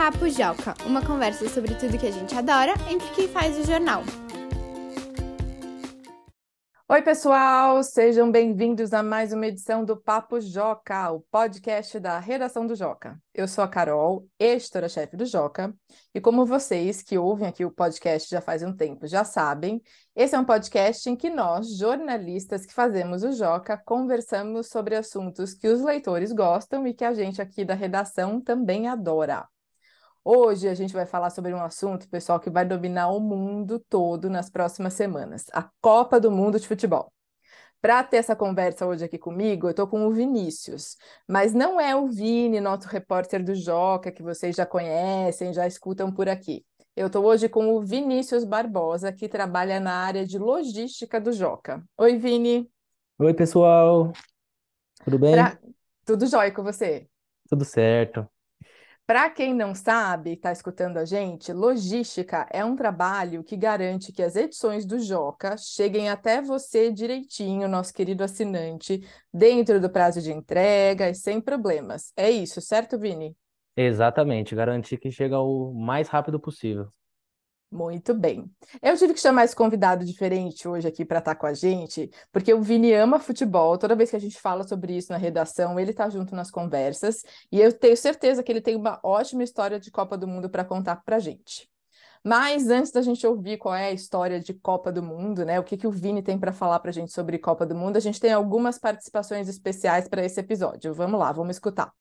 Papo Joca, uma conversa sobre tudo que a gente adora entre quem faz o jornal. Oi, pessoal, sejam bem-vindos a mais uma edição do Papo Joca, o podcast da redação do Joca. Eu sou a Carol, editora-chefe do Joca, e como vocês que ouvem aqui o podcast já faz um tempo já sabem, esse é um podcast em que nós, jornalistas que fazemos o Joca, conversamos sobre assuntos que os leitores gostam e que a gente aqui da redação também adora. Hoje a gente vai falar sobre um assunto, pessoal, que vai dominar o mundo todo nas próximas semanas: a Copa do Mundo de Futebol. Para ter essa conversa hoje aqui comigo, eu estou com o Vinícius, mas não é o Vini, nosso repórter do Joca, que vocês já conhecem, já escutam por aqui. Eu estou hoje com o Vinícius Barbosa, que trabalha na área de logística do Joca. Oi, Vini. Oi, pessoal. Tudo bem? Pra... Tudo jóia com você? Tudo certo. Para quem não sabe, está escutando a gente, logística é um trabalho que garante que as edições do Joca cheguem até você direitinho, nosso querido assinante, dentro do prazo de entrega e sem problemas. É isso, certo, Vini? Exatamente, garantir que chega o mais rápido possível. Muito bem. Eu tive que chamar esse convidado diferente hoje aqui para estar tá com a gente, porque o Vini ama futebol. Toda vez que a gente fala sobre isso na redação, ele está junto nas conversas. E eu tenho certeza que ele tem uma ótima história de Copa do Mundo para contar para a gente. Mas antes da gente ouvir qual é a história de Copa do Mundo, né? O que, que o Vini tem para falar para a gente sobre Copa do Mundo, a gente tem algumas participações especiais para esse episódio. Vamos lá, vamos escutar.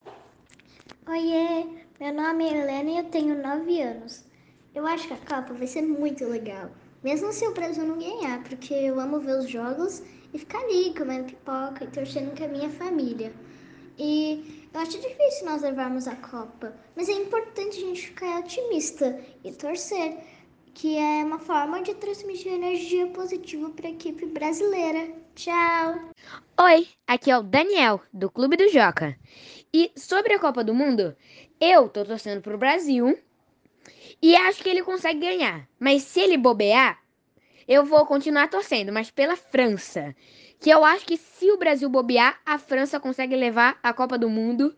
Oiê, meu nome é Helena e eu tenho nove anos. Eu acho que a Copa vai ser muito legal. Mesmo se o Brasil não ganhar, porque eu amo ver os jogos e ficar ali comendo pipoca e torcendo com a minha família. E eu acho difícil nós levarmos a Copa, mas é importante a gente ficar otimista e torcer, que é uma forma de transmitir energia positiva para a equipe brasileira. Tchau! Oi, aqui é o Daniel, do Clube do Joca. E sobre a Copa do Mundo, eu tô torcendo pro Brasil e acho que ele consegue ganhar. Mas se ele bobear, eu vou continuar torcendo, mas pela França. Que eu acho que se o Brasil bobear, a França consegue levar a Copa do Mundo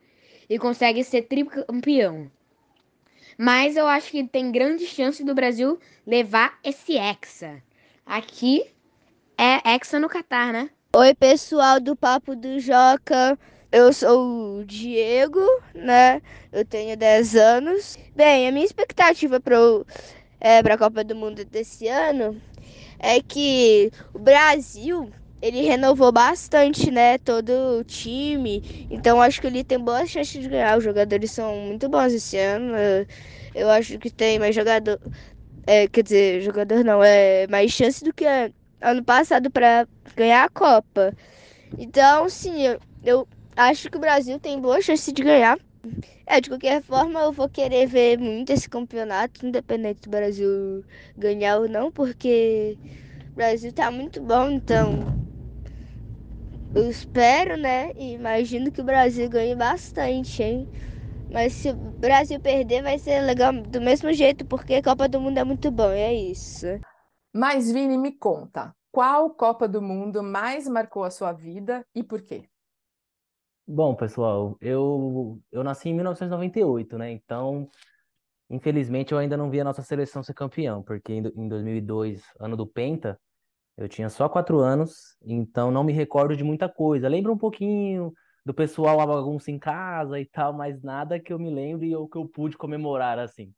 e consegue ser tricampeão. Mas eu acho que tem grande chance do Brasil levar esse Hexa. Aqui é Hexa no Catar, né? Oi, pessoal do Papo do Joca. Eu sou o Diego, né? Eu tenho 10 anos. Bem, a minha expectativa para é, a Copa do Mundo desse ano é que o Brasil ele renovou bastante, né? Todo o time. Então acho que ele tem boas chances de ganhar. Os jogadores são muito bons esse ano. Eu acho que tem mais jogador. É, quer dizer, jogador não, é mais chance do que ano passado para ganhar a Copa. Então, sim, eu, eu acho que o Brasil tem boa chance de ganhar. É, de qualquer forma, eu vou querer ver muito esse campeonato, independente do Brasil ganhar ou não, porque o Brasil tá muito bom, então eu espero, né? E imagino que o Brasil ganhe bastante, hein? Mas se o Brasil perder, vai ser legal do mesmo jeito, porque a Copa do Mundo é muito bom, é isso. Mas, Vini, me conta, qual Copa do Mundo mais marcou a sua vida e por quê? Bom, pessoal, eu, eu nasci em 1998, né? Então, infelizmente, eu ainda não vi a nossa seleção ser campeão, porque em, em 2002, ano do Penta, eu tinha só quatro anos, então não me recordo de muita coisa. Lembro um pouquinho do pessoal a bagunça em casa e tal, mas nada que eu me lembre ou que eu pude comemorar assim.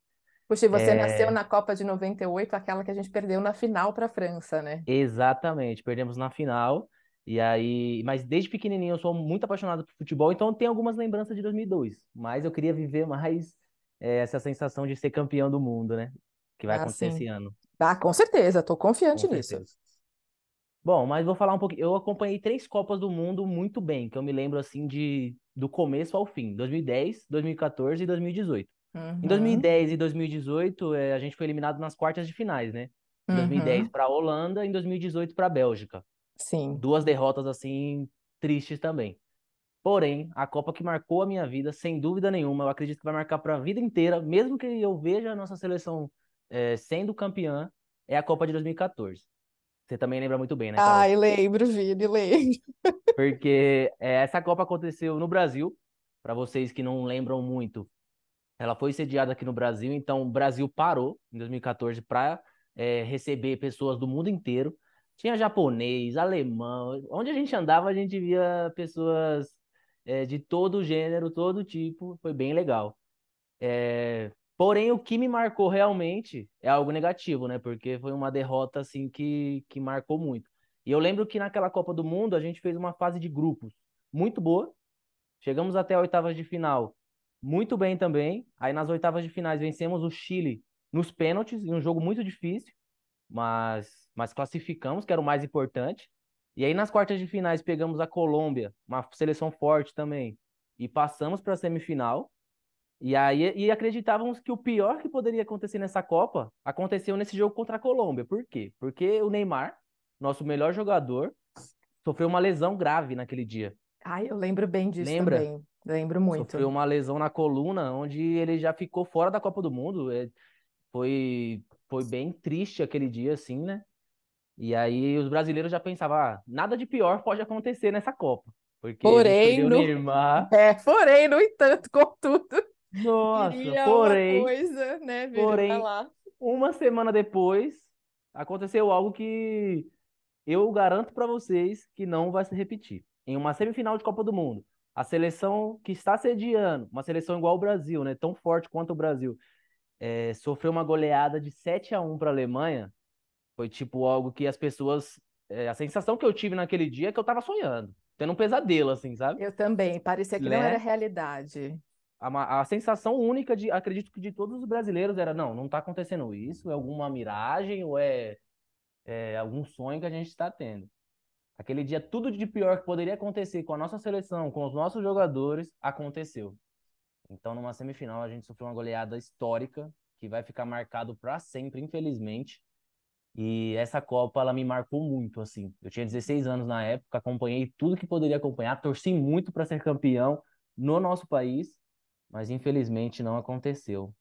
Puxa, e você é... nasceu na Copa de 98, aquela que a gente perdeu na final para a França, né? Exatamente, perdemos na final. E aí, mas desde pequenininho eu sou muito apaixonado por futebol, então tem algumas lembranças de 2002. Mas eu queria viver mais é, essa sensação de ser campeão do mundo, né? Que vai ah, acontecer sim. esse ano. Ah, com certeza, estou confiante com nisso. Certeza. Bom, mas vou falar um pouquinho. Eu acompanhei três Copas do Mundo muito bem, que eu me lembro assim de do começo ao fim: 2010, 2014 e 2018. Uhum. Em 2010 e 2018, é, a gente foi eliminado nas quartas de finais, né? Em uhum. 2010 para a Holanda, em 2018 para a Bélgica. Sim. Duas derrotas assim tristes também. Porém, a Copa que marcou a minha vida, sem dúvida nenhuma, eu acredito que vai marcar para a vida inteira, mesmo que eu veja a nossa seleção é, sendo campeã, é a Copa de 2014. Você também lembra muito bem, né? Carol? Ai, lembro, Vini, lembro. Porque é, essa Copa aconteceu no Brasil. Para vocês que não lembram muito, ela foi sediada aqui no Brasil, então o Brasil parou em 2014 para é, receber pessoas do mundo inteiro. Tinha japonês, alemão, onde a gente andava a gente via pessoas é, de todo gênero, todo tipo, foi bem legal. É, porém, o que me marcou realmente é algo negativo, né? Porque foi uma derrota assim que, que marcou muito. E eu lembro que naquela Copa do Mundo a gente fez uma fase de grupos muito boa. Chegamos até a oitavas de final muito bem também. Aí nas oitavas de finais vencemos o Chile nos pênaltis, em um jogo muito difícil, mas, mas classificamos, que era o mais importante. E aí nas quartas de finais pegamos a Colômbia, uma seleção forte também, e passamos para a semifinal. E aí e acreditávamos que o pior que poderia acontecer nessa Copa aconteceu nesse jogo contra a Colômbia. Por quê? Porque o Neymar, nosso melhor jogador, sofreu uma lesão grave naquele dia. Ai, eu lembro bem disso Lembra? também. Lembro muito. Sofreu uma lesão na coluna, onde ele já ficou fora da Copa do Mundo. É, foi, foi bem triste aquele dia, assim, né? E aí os brasileiros já pensavam, ah, nada de pior pode acontecer nessa Copa. Porque Porém, no- Neymar. É, porém, no entanto, contudo, Nossa, porém, uma coisa, né, porém, uma semana depois, aconteceu algo que eu garanto para vocês que não vai se repetir. Em uma semifinal de Copa do Mundo, a seleção que está sediando, uma seleção igual ao Brasil, né, tão forte quanto o Brasil, é, sofreu uma goleada de 7 a 1 para a Alemanha. Foi tipo algo que as pessoas. é, a sensação que eu tive naquele dia é que eu tava sonhando, tendo um pesadelo, assim, sabe? Eu também, parecia que não Né? era realidade. A, a sensação única de, acredito que de todos os brasileiros era, não, não tá acontecendo isso, é alguma miragem ou é, é algum sonho que a gente está tendo. Aquele dia, tudo de pior que poderia acontecer com a nossa seleção, com os nossos jogadores, aconteceu. Então, numa semifinal, a gente sofreu uma goleada histórica que vai ficar marcado para sempre, infelizmente. E essa Copa, ela me marcou muito, assim. Eu tinha 16 anos na época, acompanhei tudo que poderia acompanhar, torci muito para ser campeão no nosso país, mas infelizmente não aconteceu.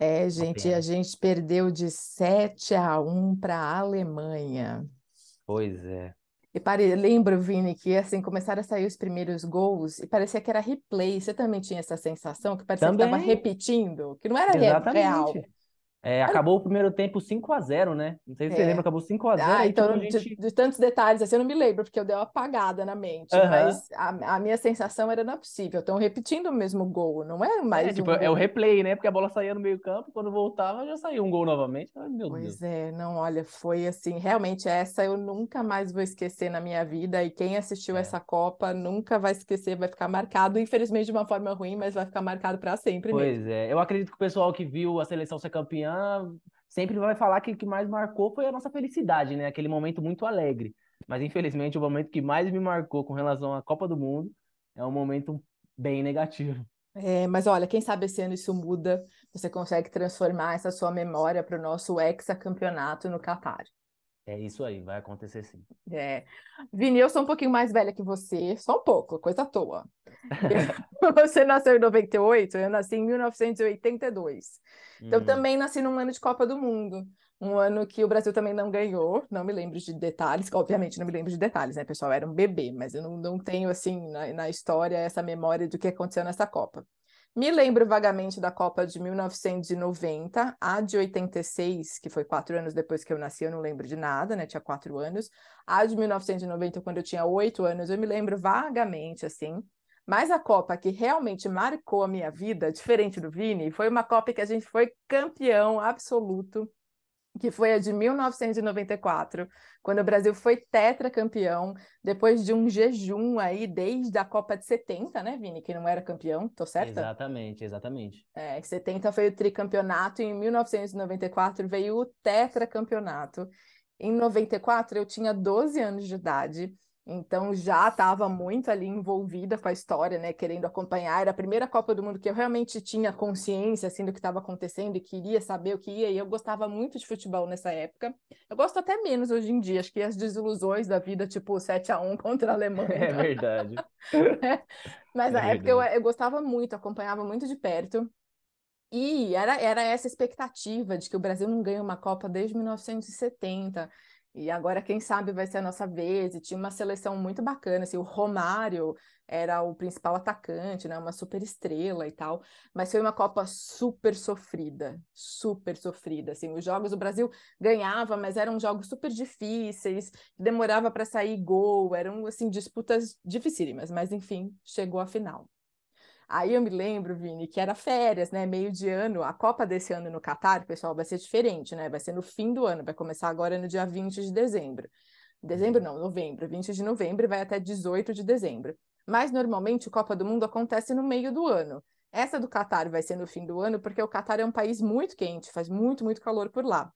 É, gente, a gente perdeu de 7 a 1 para a Alemanha. Pois é. E pare... lembro, Vini, que assim começaram a sair os primeiros gols e parecia que era replay. Você também tinha essa sensação que parecia que estava Também. repetindo, que não era re- real. É, acabou o primeiro tempo 5 a 0 né? Não sei se você É. lembra, acabou 5 a 0 Ah, aí, então tipo, a de, gente... de tantos detalhes assim eu não me lembro, porque eu dei uma apagada na mente, Aham. mas a, a minha sensação era não é possível, estão repetindo o mesmo gol, não é mais É, tipo, um é o gol. replay, né? Porque a bola saía no meio campo, quando voltava já saiu um gol novamente. Ai, meu Deus. Pois é, não, olha, foi assim, realmente essa eu nunca mais vou esquecer na minha vida, e quem assistiu É. essa Copa nunca vai esquecer, vai ficar marcado, infelizmente de uma forma ruim, mas vai ficar marcado para sempre mesmo. Pois é, eu acredito que o pessoal que viu a seleção ser campeã sempre vai falar que o que mais marcou foi a nossa felicidade, né? Aquele momento muito alegre. Mas infelizmente o momento que mais me marcou com relação à Copa do Mundo é um momento bem negativo. É, mas olha, quem sabe esse ano isso muda, você consegue transformar essa sua memória para o nosso hexacampeonato no Catar. É isso aí, vai acontecer sim. É. Vini, eu sou um pouquinho mais velha que você, só um pouco, coisa à toa. Você nasceu em 98, eu nasci em 1982. Então, Hum, também nasci num ano de Copa do Mundo. Um ano que o Brasil também não ganhou, não me lembro de detalhes, obviamente não me lembro de detalhes, né, pessoal? Era um bebê, mas eu não, não tenho, assim, na, na história, essa memória do que aconteceu nessa Copa. Me lembro vagamente da Copa de 1990, a de 86, que foi quatro anos depois que eu nasci, eu não lembro de nada, né? Tinha quatro anos. A de 1990, quando eu tinha oito anos, eu me lembro vagamente, assim. Mas a Copa que realmente marcou a minha vida, diferente do Vini, foi uma Copa que a gente foi campeão absoluto, que foi a de 1994, quando o Brasil foi tetracampeão, depois de um jejum aí desde a Copa de 70, né, Vini? Que não era campeão, tô certa? Exatamente, exatamente. É, 70 foi o tricampeonato, e em 1994 veio o tetracampeonato. Em 94 eu tinha 12 anos de idade, então já estava muito ali envolvida com a história, né, querendo acompanhar. Era a primeira Copa do Mundo que eu realmente tinha consciência assim do que estava acontecendo e queria saber o que ia, e eu gostava muito de futebol nessa época. Eu gosto até menos hoje em dia, acho que as desilusões da vida, tipo 7 a 1 contra a Alemanha. É verdade. Mas na É época eu, eu gostava muito, acompanhava muito de perto. E era, era essa expectativa de que o Brasil não ganha uma Copa desde 1970. E agora, quem sabe, vai ser a nossa vez. E tinha uma seleção muito bacana, assim, o Romário era o principal atacante, né? Uma super estrela e tal. Mas foi uma Copa super sofrida, super sofrida. Assim, os jogos o Brasil ganhava, mas eram jogos super difíceis, demorava para sair gol, eram assim disputas dificílimas. Mas enfim, chegou a final. Aí eu me lembro, Vini, que era férias, né? Meio de ano. A Copa desse ano no Catar, pessoal, vai ser diferente, né? Vai ser no fim do ano, vai começar agora no dia 20 de dezembro. Dezembro não, novembro, 20 de novembro e vai até 18 de dezembro. Mas normalmente a Copa do Mundo acontece no meio do ano. Essa do Catar vai ser no fim do ano, porque o Catar é um país muito quente, faz muito, muito calor por lá.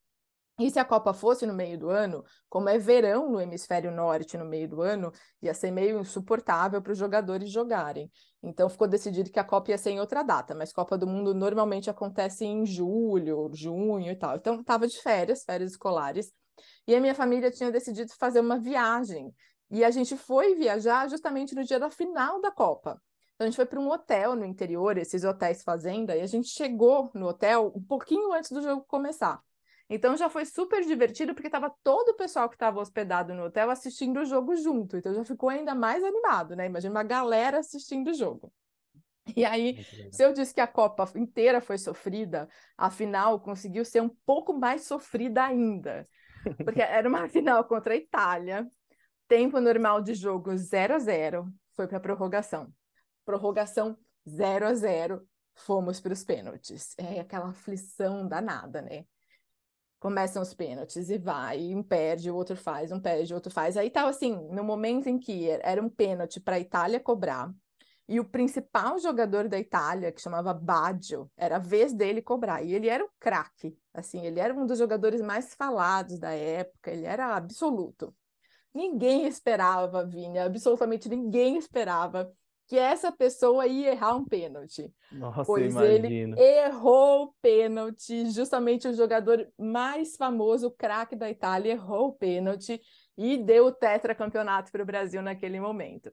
E se a Copa fosse no meio do ano, como é verão no hemisfério norte no meio do ano, ia ser meio insuportável para os jogadores jogarem. Então ficou decidido que a Copa ia ser em outra data, mas Copa do Mundo normalmente acontece em julho, junho e tal. Então estava de férias, férias escolares, e a minha família tinha decidido fazer uma viagem. E a gente foi viajar justamente no dia da final da Copa. Então a gente foi para um hotel no interior, esses hotéis fazenda, e a gente chegou no hotel um pouquinho antes do jogo começar. Então já foi super divertido, porque estava todo o pessoal que estava hospedado no hotel assistindo o jogo junto. Então já ficou ainda mais animado, né? Imagina uma galera assistindo o jogo. E aí, se eu disse que a Copa inteira foi sofrida, a final conseguiu ser um pouco mais sofrida ainda. Porque era uma final contra a Itália, tempo normal de jogo 0 a 0 foi para prorrogação. Prorrogação 0 a 0 fomos para os pênaltis. É aquela aflição danada, né? Começam os pênaltis e vai, um perde, o outro faz, um perde, o outro faz. Aí tava assim, no momento em que era um pênalti para a Itália cobrar, e o principal jogador da Itália, que chamava Baggio, era a vez dele cobrar. E ele era um craque, assim, ele era um dos jogadores mais falados da época, ele era absoluto. Ninguém esperava, Vini, absolutamente ninguém esperava que essa pessoa ia errar um pênalti. Nossa, pois ele errou o pênalti, justamente o jogador mais famoso, o craque da Itália, errou o pênalti e deu o tetracampeonato para o Brasil naquele momento.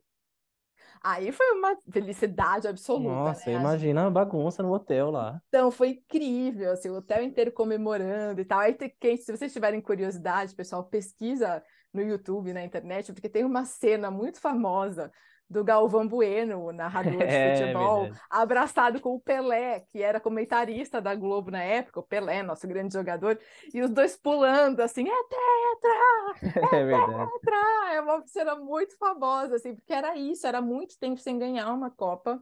Aí foi uma felicidade absoluta, Nossa, né? Imagina a bagunça no hotel lá. então, foi incrível, assim, o hotel inteiro comemorando e tal. Aí, quem, se vocês tiverem curiosidade, pessoal, pesquisa no YouTube, na internet, porque tem uma cena muito famosa do Galvão Bueno, o narrador de É futebol, verdade. abraçado com o Pelé, que era comentarista da Globo na época, o Pelé, nosso grande jogador, e os dois pulando assim, é tetra, É verdade. tetra! É uma cena muito famosa, assim, porque era isso, era muito tempo sem ganhar uma Copa.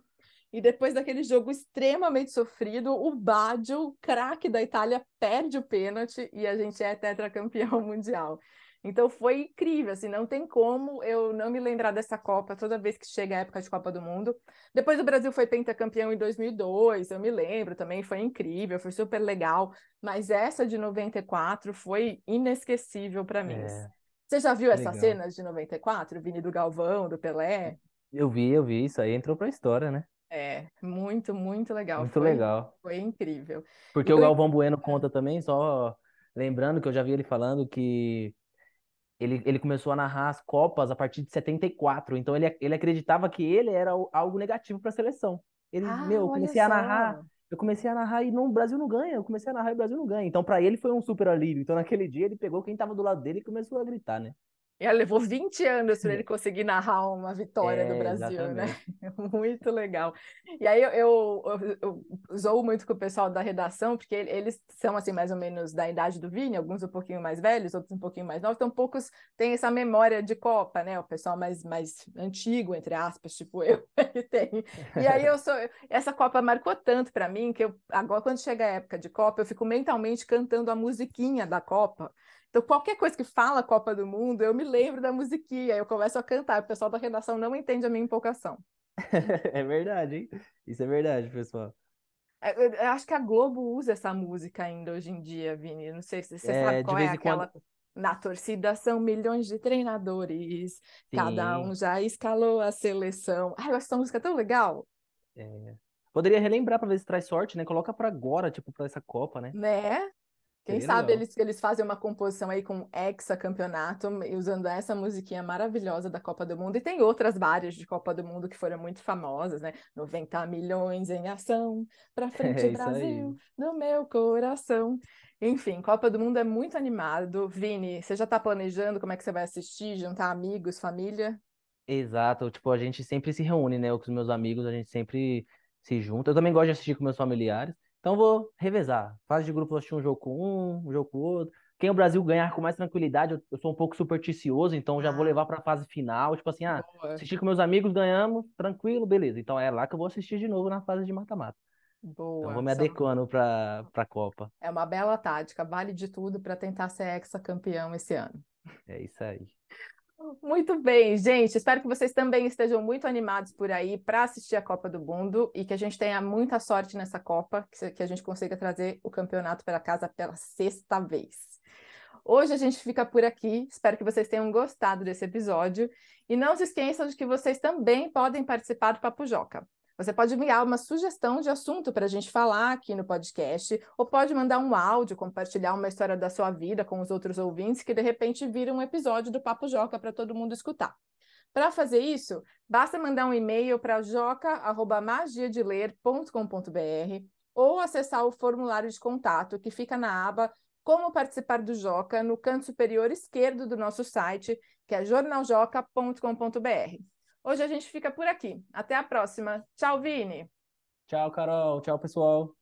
E depois daquele jogo extremamente sofrido, o Baggio, craque da Itália, perde o pênalti e a gente é tetracampeão mundial. Então foi incrível, assim, não tem como eu não me lembrar dessa Copa toda vez que chega a época de Copa do Mundo. Depois o Brasil foi pentacampeão em 2002, eu me lembro também, foi incrível, foi super legal, mas essa de 94 foi inesquecível para mim. É, Você já viu essas cenas de 94, Vini do Galvão, do Pelé? Eu vi, eu vi, isso aí entrou pra história, né? É, muito, muito legal. Muito Foi, legal. foi incrível. Porque E o Galvão Bueno conta também, só lembrando que eu já vi ele falando que ele, ele começou a narrar as Copas a partir de 74, então ele, ele acreditava que ele era algo negativo para a seleção. Ele, Ah, meu, eu comecei a narrar, eu comecei a narrar e não, o Brasil não ganha, eu comecei a narrar e o Brasil não ganha. Então para ele foi um super alívio. Então naquele dia ele pegou quem tava do lado dele e começou a gritar, né? Ela levou 20 anos para ele conseguir narrar uma vitória do É, Brasil, né? exatamente. Muito legal. E aí eu, eu, eu, eu zoo muito com o pessoal da redação, porque ele- eles são assim mais ou menos da idade do Vini, alguns um pouquinho mais velhos, outros um pouquinho mais novos, então poucos têm essa memória de Copa, né? O pessoal mais, mais antigo, entre aspas, tipo eu, ele tem. E aí eu sou, essa Copa marcou tanto para mim que eu agora quando chega a época de Copa, eu fico mentalmente cantando a musiquinha da Copa. Então, qualquer coisa que fala Copa do Mundo, eu me lembro da musiquinha, eu começo a cantar. O pessoal da redação não entende a minha empolgação. É verdade, hein? Isso é verdade, pessoal. É, Eu, eu acho que a Globo usa essa música ainda hoje em dia, Vini. Não sei se você É, sabe qual é em quando. aquela. Na torcida são milhões de treinadores, cada um Sim. já escalou a seleção. Ai, eu acho essa música tão legal, é. Poderia relembrar pra ver se traz sorte, né? Coloca pra agora, tipo, pra essa Copa, né? né? Quem sabe eles, eles fazem uma composição aí com hexacampeonato, usando essa musiquinha maravilhosa da Copa do Mundo. E tem outras várias de Copa do Mundo que foram muito famosas, né? 90 milhões em ação, pra frente É isso aí. Brasil, no meu coração. Enfim, Copa do Mundo é muito animado. Vini, você já está planejando como é que você vai assistir, juntar amigos, família? Exato, tipo, a gente sempre se reúne, né? Eu com os meus amigos, a gente sempre se junta. Eu também gosto de assistir com meus familiares. Então vou revezar. Fase de grupo, eu assistir um jogo com um, um jogo com o outro. Quem o Brasil ganhar com mais tranquilidade, eu, eu sou um pouco supersticioso, então já vou Ah, levar para a fase final. Tipo assim, ah, boa, assistir com meus amigos, ganhamos, tranquilo, beleza. Então é lá que eu vou assistir de novo na fase de mata-mata. Então vou boa. me Isso é uma adequando para a Copa. é uma bela tática, vale de tudo para tentar ser hexacampeão esse ano. É isso aí. Muito bem, gente. Espero que vocês também estejam muito animados por aí para assistir a Copa do Mundo e que a gente tenha muita sorte nessa Copa, que a gente consiga trazer o campeonato para casa pela sexta vez. Hoje a gente fica por aqui. Espero que vocês tenham gostado desse episódio. E não se esqueçam de que vocês também podem participar do Papo Joca. Você pode enviar uma sugestão de assunto para a gente falar aqui no podcast, ou pode mandar um áudio, compartilhar uma história da sua vida com os outros ouvintes, que de repente vira um episódio do Papo Joca para todo mundo escutar. Para fazer isso, basta mandar um e-mail para joca.magiadeler.com.br ou acessar o formulário de contato que fica na aba Como Participar do Joca, no canto superior esquerdo do nosso site, que é jornaljoca.com.br. Hoje a gente fica por aqui. Até a próxima. Tchau, Vini! Tchau, Carol. Tchau, pessoal.